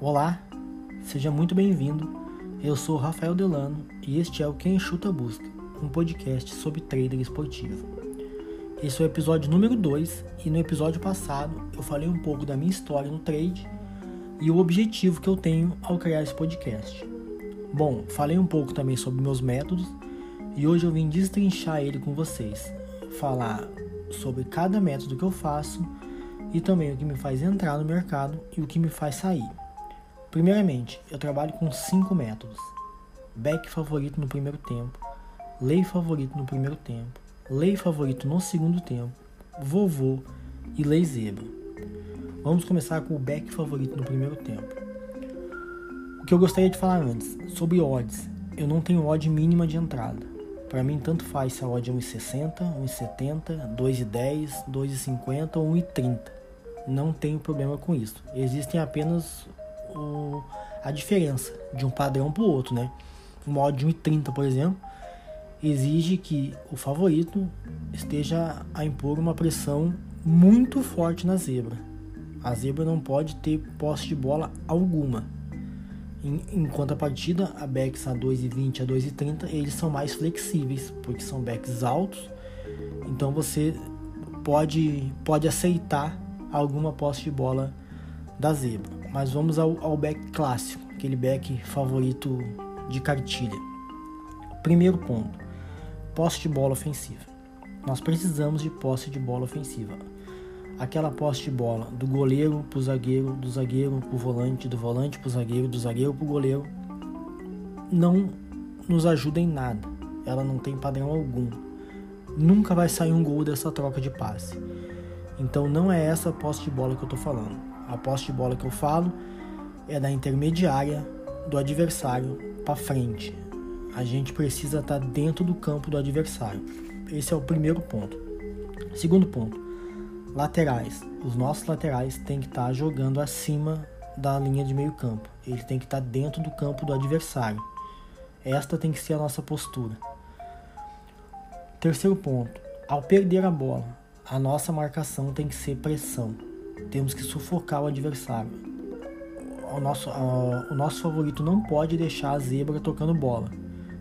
Olá, seja muito bem-vindo. Eu sou Rafael Delano e este é o Quem Chuta Busca, um podcast sobre trader esportivo. Esse é o episódio número 2 e no episódio passado eu falei um pouco da minha história no trade e o objetivo que eu tenho ao criar esse podcast. Bom, falei um pouco também sobre meus métodos e hoje eu vim destrinchar ele com vocês, falar sobre cada método que eu faço e também o que me faz entrar no mercado e o que me faz sair. Primeiramente, eu trabalho com cinco métodos: back favorito no primeiro tempo, lei favorito no primeiro tempo, lei favorito no segundo tempo, vovô e lei zebra. Vamos começar com o back favorito no primeiro tempo. O que eu gostaria de falar antes sobre odds. Eu não tenho odd mínima de entrada. Para mim, tanto faz se a odd é 1,60, 1,70, 2,10, 2,50 ou 1,30 não tenho problema com isso. Existem apenas o, a diferença de um padrão para o outro, né? O modo de 1,30, por exemplo, exige que o favorito esteja a impor uma pressão muito forte na zebra. A zebra não pode ter posse de bola alguma. Em, enquanto a partida, a backs a 2,20 a 2,30, eles são mais flexíveis, porque são backs altos. Então você pode, pode aceitar alguma posse de bola da zebra. Mas vamos ao, ao back clássico, aquele back favorito de cartilha. Primeiro ponto: posse de bola ofensiva. Nós precisamos de posse de bola ofensiva. Aquela posse de bola do goleiro para o zagueiro, do zagueiro para o volante, do volante para o zagueiro, do zagueiro para o goleiro, não nos ajuda em nada. Ela não tem padrão algum. Nunca vai sair um gol dessa troca de passe. Então não é essa posse de bola que eu estou falando. A posse de bola que eu falo é da intermediária do adversário para frente. A gente precisa estar tá dentro do campo do adversário. Esse é o primeiro ponto. Segundo ponto, laterais. Os nossos laterais têm que estar tá jogando acima da linha de meio campo. Ele tem que estar tá dentro do campo do adversário. Esta tem que ser a nossa postura. Terceiro ponto, ao perder a bola, a nossa marcação tem que ser pressão. Temos que sufocar o adversário. O nosso, o nosso favorito não pode deixar a zebra tocando bola.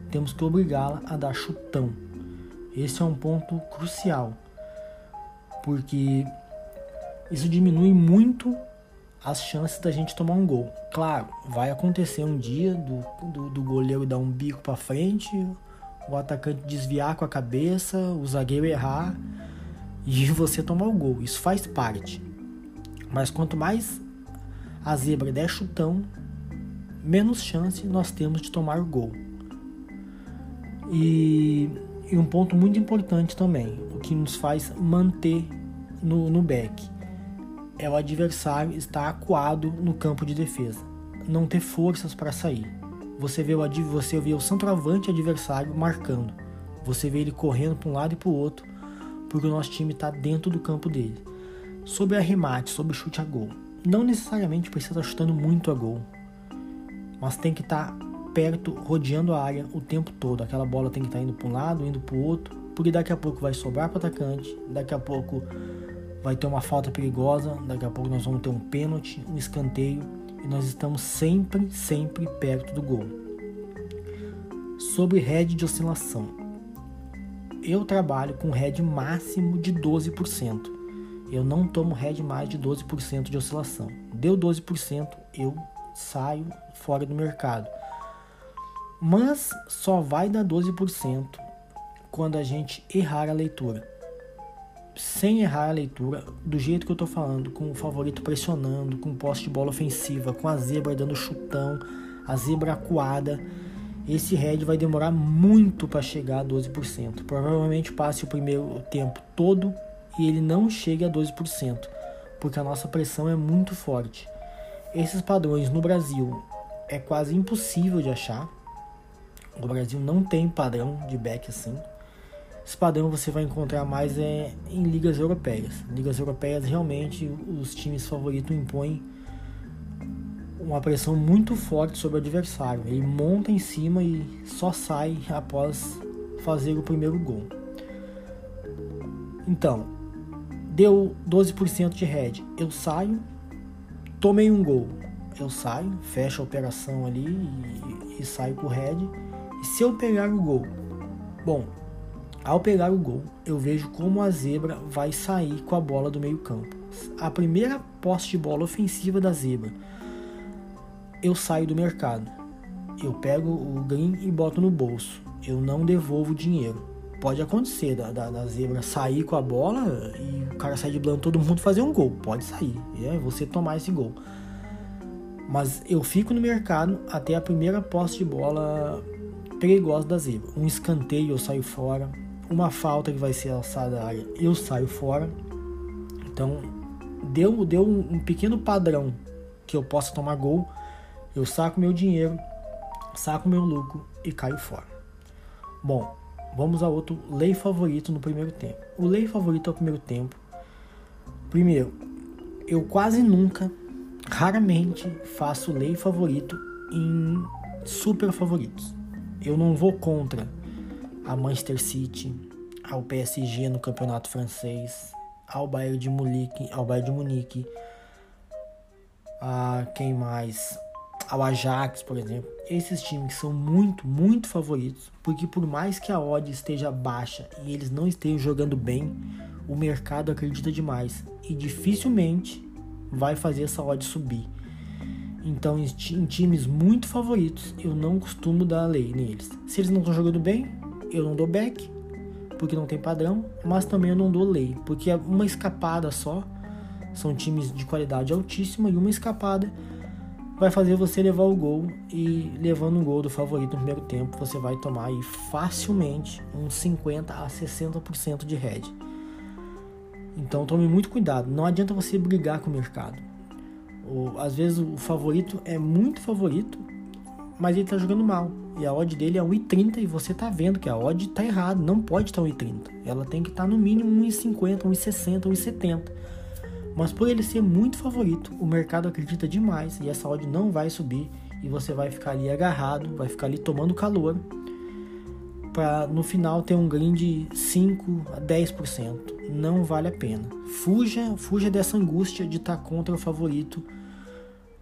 Temos que obrigá-la a dar chutão. Esse é um ponto crucial, porque isso diminui muito as chances da gente tomar um gol. Claro, vai acontecer um dia do, do, do goleiro dar um bico para frente, o atacante desviar com a cabeça, o zagueiro errar e você tomar o gol. Isso faz parte. Mas quanto mais a zebra der chutão, menos chance nós temos de tomar o gol. E, e um ponto muito importante também, o que nos faz manter no, no back, é o adversário estar acuado no campo de defesa, não ter forças para sair. Você vê, o, você vê o centroavante adversário marcando, você vê ele correndo para um lado e para o outro, porque o nosso time está dentro do campo dele. Sobre arremate, sobre chute a gol. Não necessariamente precisa estar chutando muito a gol, mas tem que estar tá perto, rodeando a área o tempo todo. Aquela bola tem que estar tá indo para um lado, indo para o outro, porque daqui a pouco vai sobrar para o atacante, daqui a pouco vai ter uma falta perigosa, daqui a pouco nós vamos ter um pênalti, um escanteio e nós estamos sempre, sempre perto do gol. Sobre head de oscilação eu trabalho com RED máximo de 12%. Eu não tomo RED mais de 12% de oscilação. Deu 12%, eu saio fora do mercado. Mas só vai dar 12% quando a gente errar a leitura. Sem errar a leitura, do jeito que eu estou falando, com o favorito pressionando, com poste de bola ofensiva, com a zebra dando chutão, a zebra acuada esse head vai demorar muito para chegar a 12%. Provavelmente passe o primeiro tempo todo e ele não chegue a 12%, porque a nossa pressão é muito forte. Esses padrões no Brasil é quase impossível de achar. O Brasil não tem padrão de back assim. Esse padrão você vai encontrar mais é, em ligas europeias. Ligas europeias realmente os times favoritos impõem uma pressão muito forte sobre o adversário. Ele monta em cima e só sai após fazer o primeiro gol. Então, deu 12% de head. Eu saio, tomei um gol. eu saio, fecho a operação ali e, e saio com o head. E se eu pegar o gol, bom, ao pegar o gol, eu vejo como a zebra vai sair com a bola do meio-campo. A primeira posse de bola ofensiva da zebra, eu saio do mercado. Eu pego o green e boto no bolso. Eu não devolvo o dinheiro. Pode acontecer da, da, da zebra sair com a bola e o cara sair de blanco todo mundo fazer um gol. Pode sair. É você tomar esse gol. Mas eu fico no mercado até a primeira posse de bola perigosa da zebra. Um escanteio eu saio fora. Uma falta que vai ser alçada da área eu saio fora. Então deu, deu um, um pequeno padrão que eu possa tomar gol. Eu saco meu dinheiro, saco meu lucro e caio fora. Bom, vamos a outro lei favorito no primeiro tempo. O lei favorito ao primeiro tempo. Primeiro, eu quase nunca raramente faço lei favorito em super favoritos. Eu não vou contra a Manchester City, ao PSG no campeonato francês, ao Bayern de Munique, ao Bayern de Munique, a quem mais, ao Ajax, por exemplo. Esses times são muito, muito favoritos, porque por mais que a odd esteja baixa e eles não estejam jogando bem, o mercado acredita demais e dificilmente vai fazer essa odd subir. Então, em times muito favoritos, eu não costumo dar lei neles. Se eles não estão jogando bem, eu não dou back, porque não tem padrão, mas também eu não dou lei, porque é uma escapada só. São times de qualidade altíssima e uma escapada vai fazer você levar o gol e levando um gol do favorito no primeiro tempo, você vai tomar aí facilmente uns 50 a 60% de head. Então tome muito cuidado. Não adianta você brigar com o mercado. Ou, às vezes o favorito é muito favorito, mas ele está jogando mal. E a odd dele é 1,30 e você está vendo que a odd está errada. Não pode estar tá 1,30. Ela tem que estar tá no mínimo 1,50, 1,60, 1,70. Mas por ele ser muito favorito, o mercado acredita demais e essa odd não vai subir e você vai ficar ali agarrado, vai ficar ali tomando calor para no final ter um ganho de 5 a 10% não vale a pena. Fuja, fuja dessa angústia de estar contra o favorito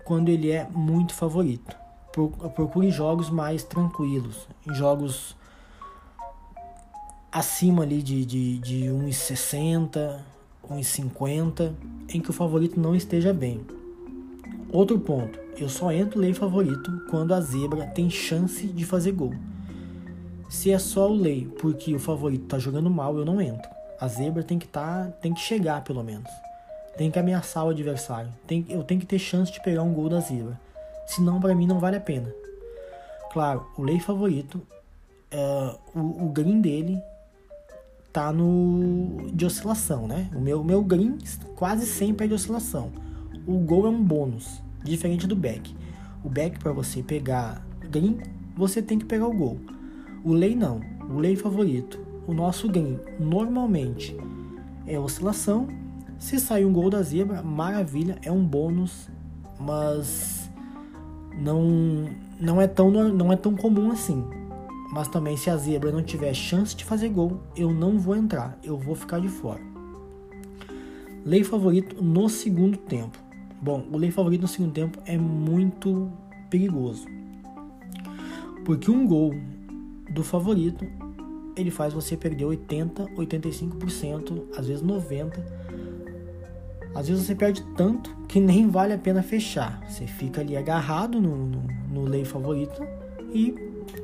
quando ele é muito favorito. Procure jogos mais tranquilos, jogos acima ali de, de, de 1,60, 1,50, em que o favorito não esteja bem. Outro ponto, eu só entro lei favorito quando a zebra tem chance de fazer gol. Se é só o lei porque o favorito está jogando mal, eu não entro. A zebra tem que tá, tem que chegar pelo menos. Tem que ameaçar o adversário. Tem, eu tenho que ter chance de pegar um gol da zebra. Senão para mim não vale a pena. Claro, o lei favorito, é, o, o green dele tá no de oscilação, né? O meu, meu green quase sempre é de oscilação. O gol é um bônus, diferente do back. O back para você pegar green, você tem que pegar o gol. O lei não. O lei favorito o nosso gain normalmente é oscilação. Se sair um gol da zebra, maravilha, é um bônus, mas não não é tão não é tão comum assim. Mas também se a zebra não tiver chance de fazer gol, eu não vou entrar, eu vou ficar de fora. Lei favorito no segundo tempo. Bom, o lei favorito no segundo tempo é muito perigoso. Porque um gol do favorito ele faz você perder 80, 85%, às vezes 90%. Às vezes você perde tanto que nem vale a pena fechar. Você fica ali agarrado no, no, no lei favorito e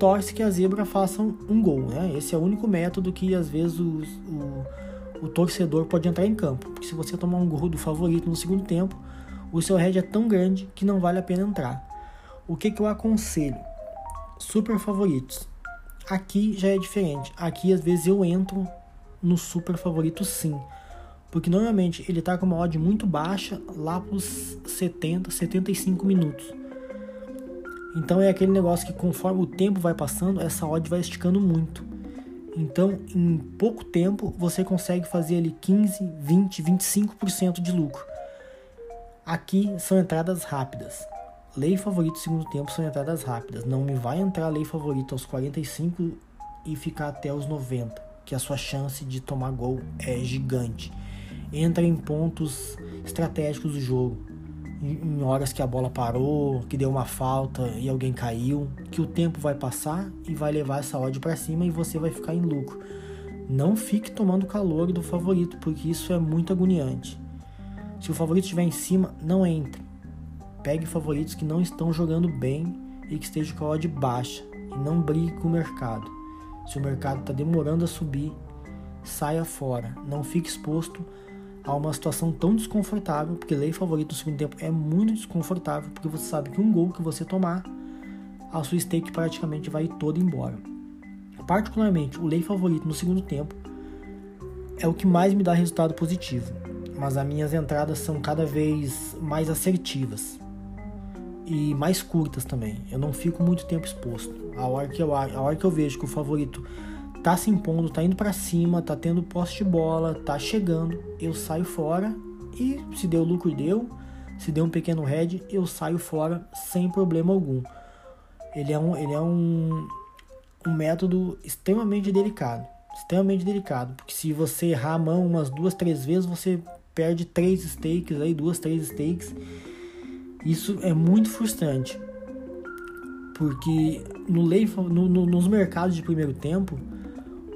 torce que a zebra faça um gol. Né? Esse é o único método que às vezes o, o, torcedor pode entrar em campo. Porque se você tomar um gol do favorito no segundo tempo, o seu head é tão grande que não vale a pena entrar. O que, que eu aconselho? Super favoritos. Aqui já é diferente. Aqui às vezes eu entro no super favorito sim. Porque normalmente ele tá com uma odd muito baixa lá pros 70, 75 minutos. Então é aquele negócio que conforme o tempo vai passando, essa odd vai esticando muito. Então, em pouco tempo, você consegue fazer ali 15, 20, 25% de lucro. Aqui são entradas rápidas. Lei favorito segundo tempo são entradas rápidas. Não me vai entrar lei favorito aos 45 e ficar até os 90, que a sua chance de tomar gol é gigante. Entra em pontos estratégicos do jogo. Em horas que a bola parou, que deu uma falta e alguém caiu, que o tempo vai passar e vai levar essa odd para cima e você vai ficar em lucro. Não fique tomando calor do favorito, porque isso é muito agoniante. Se o favorito estiver em cima, não entre. Pegue favoritos que não estão jogando bem e que estejam com a odd baixa e não brigue com o mercado. Se o mercado está demorando a subir, saia fora. Não fique exposto a uma situação tão desconfortável, porque lei favorito no segundo tempo é muito desconfortável, porque você sabe que um gol que você tomar, a sua stake praticamente vai toda embora. Particularmente, o lei favorito no segundo tempo é o que mais me dá resultado positivo, mas as minhas entradas são cada vez mais assertivas e mais curtas também. Eu não fico muito tempo exposto. A hora que eu, a hora que eu vejo que o favorito tá se impondo, tá indo para cima, tá tendo poste de bola, tá chegando, eu saio fora e se deu lucro deu, se deu um pequeno head, eu saio fora sem problema algum. Ele é um, ele é um, um método extremamente delicado, extremamente delicado, porque se você errar a mão umas duas, três vezes, você perde três stakes aí, duas, três stakes. Isso é muito frustrante, porque no, lei, no, no, nos mercados de primeiro tempo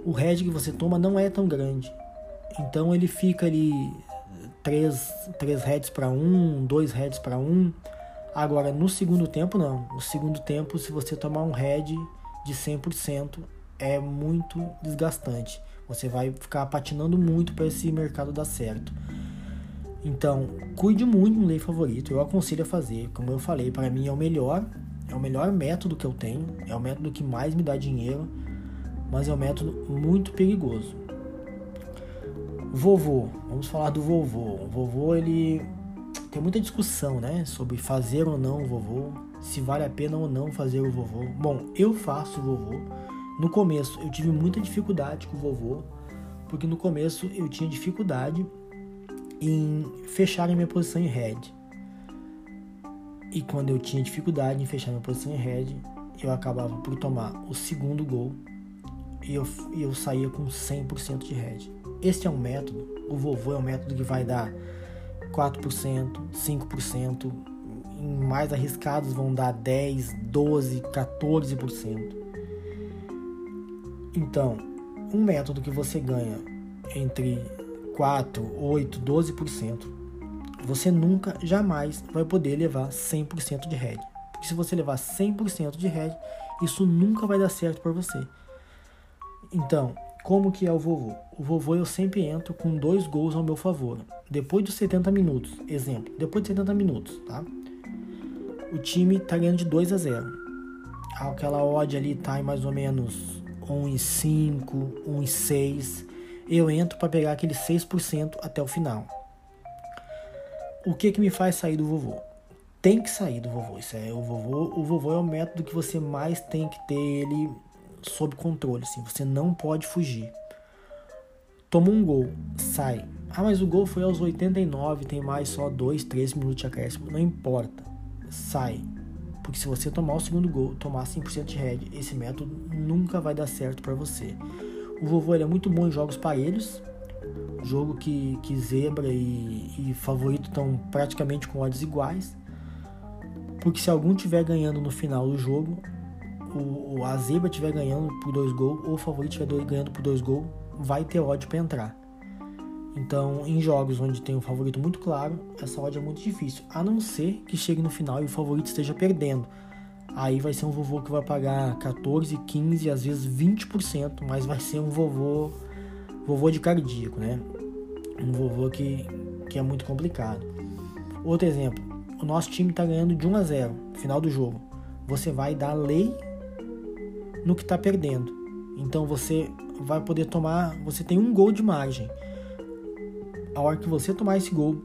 o head que você toma não é tão grande. Então ele fica ali três, três heads para um, dois heads para um. Agora no segundo tempo não. No segundo tempo, se você tomar um head de 100%, é muito desgastante. Você vai ficar patinando muito para esse mercado dar certo. Então, cuide muito no lei favorito. Eu aconselho a fazer. Como eu falei, para mim é o melhor, é o melhor método que eu tenho, é o método que mais me dá dinheiro mas é um método muito perigoso. Vovô, vamos falar do vovô. O vovô ele tem muita discussão, né, sobre fazer ou não o vovô, se vale a pena ou não fazer o vovô. Bom, eu faço o vovô. No começo eu tive muita dificuldade com o vovô, porque no começo eu tinha dificuldade em fechar a minha posição em head. E quando eu tinha dificuldade em fechar minha posição em head, eu acabava por tomar o segundo gol e eu, eu saía com 100% de head. Este é um método, o vovô é um método que vai dar 4%, 5%, em mais arriscados vão dar 10, 12, 14%. Então, um método que você ganha entre 4, 8, 12%, você nunca, jamais vai poder levar 100% de head. Porque se você levar 100% de head, isso nunca vai dar certo para você. Então, como que é o vovô? O vovô eu sempre entro com dois gols ao meu favor. Depois dos 70 minutos, exemplo, depois de 70 minutos, tá? O time tá ganhando de 2 a 0. Aquela odd ali tá em mais ou menos 1,5, 1,6. Eu entro para pegar aquele 6% até o final. O que que me faz sair do vovô? Tem que sair do vovô. Isso é o vovô. O vovô é o método que você mais tem que ter ele sob controle, assim, você não pode fugir. Tomou um gol, sai. Ah, mas o gol foi aos 89, tem mais só 2, 3 minutos de acréscimo. Não importa, sai. Porque se você tomar o segundo gol, tomar 100% de head, esse método nunca vai dar certo para você. O vovô é muito bom em jogos parelhos, jogo que, que zebra e, e favorito estão praticamente com odds iguais. Porque se algum tiver ganhando no final do jogo, o, a zebra estiver ganhando por dois gols ou o favorito estiver ganhando por dois gols, vai ter odd para entrar. Então, em jogos onde tem um favorito muito claro, essa odd é muito difícil, a não ser que chegue no final e o favorito esteja perdendo. Aí vai ser um vovô que vai pagar 14, 15, às vezes 20%, mas vai ser um vovô vovô de cardíaco, né? Um vovô que, que é muito complicado. Outro exemplo, o nosso time está ganhando de 1 a 0 final do jogo. Você vai dar lei no que está perdendo. Então você vai poder tomar, você tem um gol de margem. A hora que você tomar esse gol,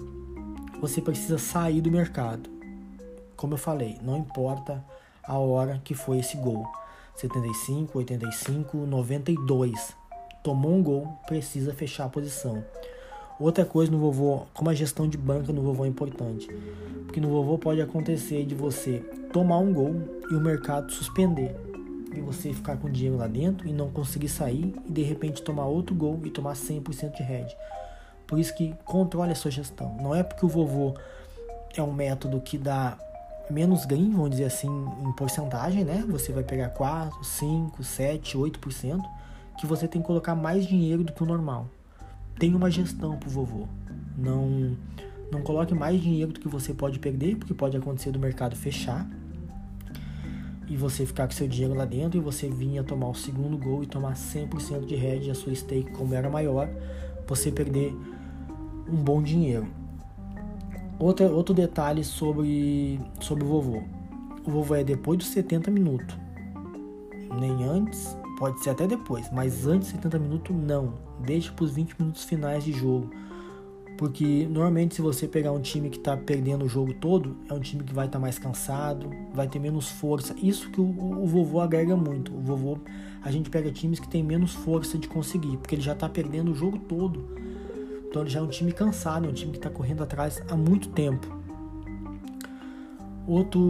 você precisa sair do mercado. Como eu falei, não importa a hora que foi esse gol. 75, 85, 92. Tomou um gol, precisa fechar a posição. Outra coisa no vovô, como a gestão de banca no vovô é importante. Porque no vovô pode acontecer de você tomar um gol e o mercado suspender e você ficar com dinheiro lá dentro e não conseguir sair e de repente tomar outro gol e tomar 100% de head. Por isso que controle a sua gestão. Não é porque o vovô é um método que dá menos ganho, vamos dizer assim, em porcentagem, né? Você vai pegar 4, 5, 7, 8%, que você tem que colocar mais dinheiro do que o normal. Tem uma gestão pro vovô. Não não coloque mais dinheiro do que você pode perder, porque pode acontecer do mercado fechar e você ficar com seu dinheiro lá dentro e você vinha tomar o segundo gol e tomar 100% de head a sua stake como era maior, você perder um bom dinheiro. Outra, outro detalhe sobre, sobre o vovô. O vovô é depois dos 70 minutos. Nem antes, pode ser até depois, mas antes de 70 minutos não. Deixa para os 20 minutos finais de jogo porque normalmente se você pegar um time que está perdendo o jogo todo, é um time que vai estar tá mais cansado, vai ter menos força. Isso que o, o, vovô agrega muito. O vovô, a gente pega times que tem menos força de conseguir, porque ele já está perdendo o jogo todo. Então ele já é um time cansado, é um time que está correndo atrás há muito tempo. Outro,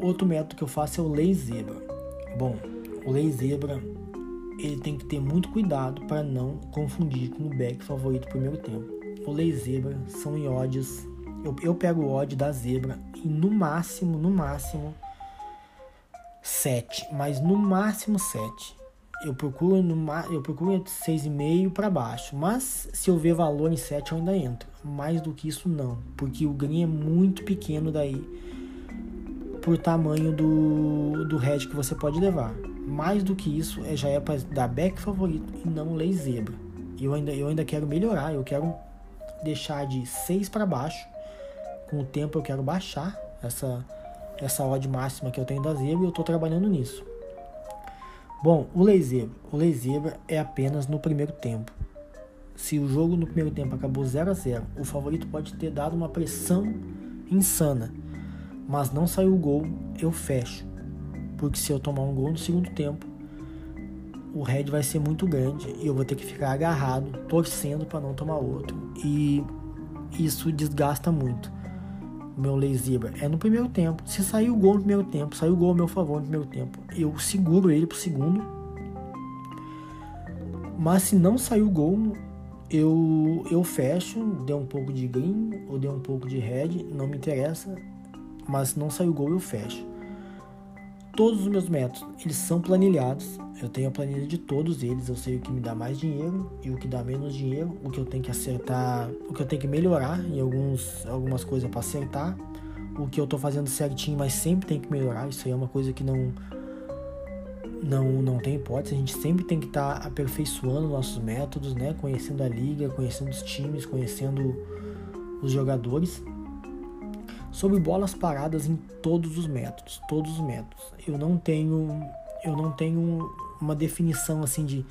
outro método que eu faço é o lei zebra. Bom, o lei zebra ele tem que ter muito cuidado para não confundir com o back favorito do primeiro tempo pulei zebra, são em ódios. Eu, eu pego o ódio da zebra e no máximo, no máximo, 7. Mas no máximo 7. Eu procuro, no, eu procuro 6,5 para baixo. Mas se eu ver valor em 7, eu ainda entro. Mais do que isso, não. Porque o green é muito pequeno daí. Por tamanho do, do head que você pode levar. Mais do que isso, é, já é para dar back favorito e não lei zebra. Eu ainda, eu ainda quero melhorar. Eu quero deixar de 6 para baixo. Com o tempo eu quero baixar essa, essa odd máxima que eu tenho da zebra e eu estou trabalhando nisso. Bom, o laser, o laser é apenas no primeiro tempo. Se o jogo no primeiro tempo acabou 0 a 0, o favorito pode ter dado uma pressão insana, mas não saiu o gol, eu fecho. Porque se eu tomar um gol no segundo tempo, o head vai ser muito grande e eu vou ter que ficar agarrado, torcendo para não tomar outro. E isso desgasta muito o meu laser. É no primeiro tempo. Se sair o gol no primeiro tempo, sair o gol a meu favor no primeiro tempo, eu seguro ele pro segundo. Mas se não sair o gol, eu, eu fecho, deu um pouco de green ou deu um pouco de red, não me interessa. Mas se não sair o gol, eu fecho. Todos os meus métodos, eles são planilhados. Eu tenho a planilha de todos eles. Eu sei o que me dá mais dinheiro e o que dá menos dinheiro, o que eu tenho que acertar, o que eu tenho que melhorar em alguns, algumas coisas para acertar, o que eu tô fazendo certinho, mas sempre tem que melhorar. Isso aí é uma coisa que não não não tem hipótese. A gente sempre tem que estar tá aperfeiçoando nossos métodos, né? Conhecendo a liga, conhecendo os times, conhecendo os jogadores sobre bolas paradas em todos os métodos, todos os métodos. Eu não tenho eu não tenho uma definição assim de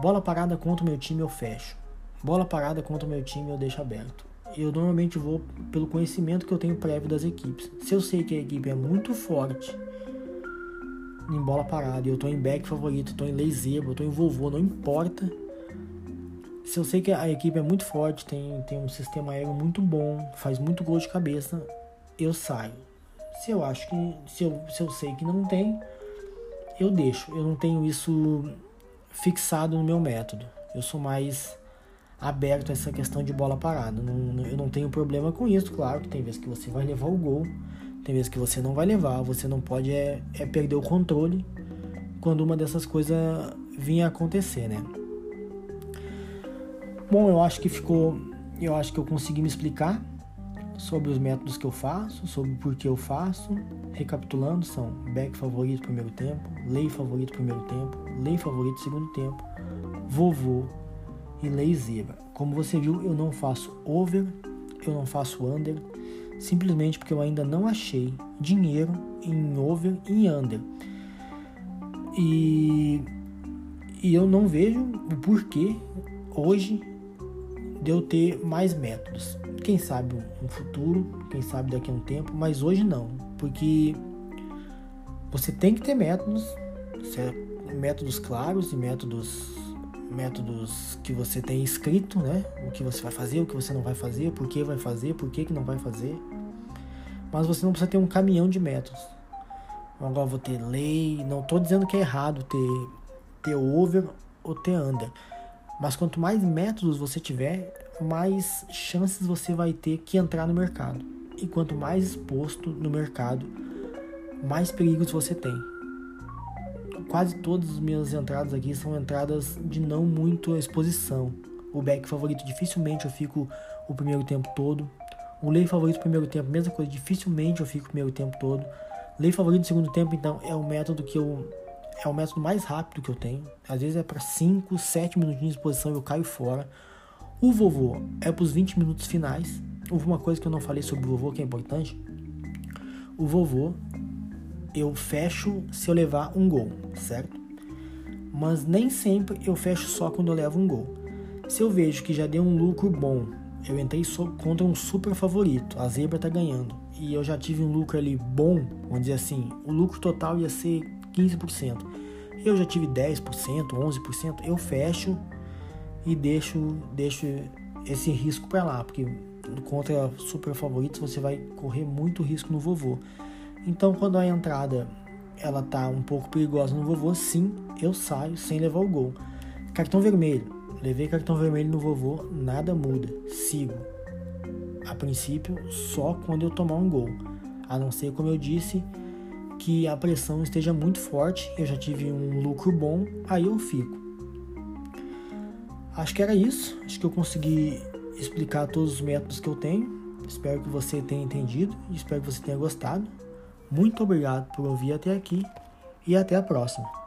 bola parada contra o meu time eu fecho. Bola parada contra o meu time eu deixo aberto. Eu normalmente vou pelo conhecimento que eu tenho prévio das equipes. Se eu sei que a equipe é muito forte em bola parada, eu tô em back favorito, tô em laser, eu tô em vovô, não importa. Se eu sei que a equipe é muito forte, tem, tem um sistema aéreo muito bom, faz muito gol de cabeça, eu saio. Se eu acho que. Se eu, se eu sei que não tem, eu deixo. Eu não tenho isso fixado no meu método. Eu sou mais aberto a essa questão de bola parada. Não, eu não tenho problema com isso, claro que tem vezes que você vai levar o gol, tem vezes que você não vai levar, você não pode é, é perder o controle quando uma dessas coisas vinha acontecer, né? Bom, eu acho que ficou, eu acho que eu consegui me explicar sobre os métodos que eu faço, sobre por que eu faço. Recapitulando, são back favorito primeiro tempo, lei favorito primeiro tempo, lei favorito segundo tempo, vovô e lei zebra. Como você viu, eu não faço over, eu não faço under, simplesmente porque eu ainda não achei dinheiro em over e under. E, e eu não vejo o porquê hoje de eu ter mais métodos. Quem sabe no futuro, quem sabe daqui a um tempo, mas hoje não, porque você tem que ter métodos, métodos claros e métodos métodos que você tem escrito, né? O que você vai fazer, o que você não vai fazer, por que vai fazer, por que, que não vai fazer. Mas você não precisa ter um caminhão de métodos. Agora vou ter lei, não estou dizendo que é errado ter, ter over ou ter under. Mas quanto mais métodos você tiver, mais chances você vai ter que entrar no mercado. e quanto mais exposto no mercado, mais perigos você tem. Quase todas as minhas entradas aqui são entradas de não muito exposição. O back favorito dificilmente eu fico o primeiro tempo todo. O lei favorito primeiro tempo, mesma coisa, dificilmente eu fico o primeiro tempo todo. Lei favorito segundo tempo, então, é o método que eu é o método mais rápido que eu tenho. Às vezes é para 5, 7 minutinhos de exposição eu caio fora. O vovô é para os 20 minutos finais. Uma coisa que eu não falei sobre o vovô que é importante. O vovô eu fecho se eu levar um gol, certo? Mas nem sempre eu fecho só quando eu levo um gol. Se eu vejo que já deu um lucro bom, eu entrei contra um super favorito, a zebra tá ganhando, e eu já tive um lucro ali bom, vamos dizer assim, o lucro total ia ser 15%. Eu já tive 10%, 11%, eu fecho e deixo, deixo esse risco para lá, porque contra super favoritos você vai correr muito risco no vovô. Então, quando a entrada ela tá um pouco perigosa no vovô, sim, eu saio sem levar o gol. Cartão vermelho. Levei cartão vermelho no vovô, nada muda. Sigo. A princípio, só quando eu tomar um gol. A não ser, como eu disse, que a pressão esteja muito forte, eu já tive um lucro bom, aí eu fico. Acho que era isso. Acho que eu consegui explicar todos os métodos que eu tenho. Espero que você tenha entendido e espero que você tenha gostado. Muito obrigado por ouvir até aqui e até a próxima.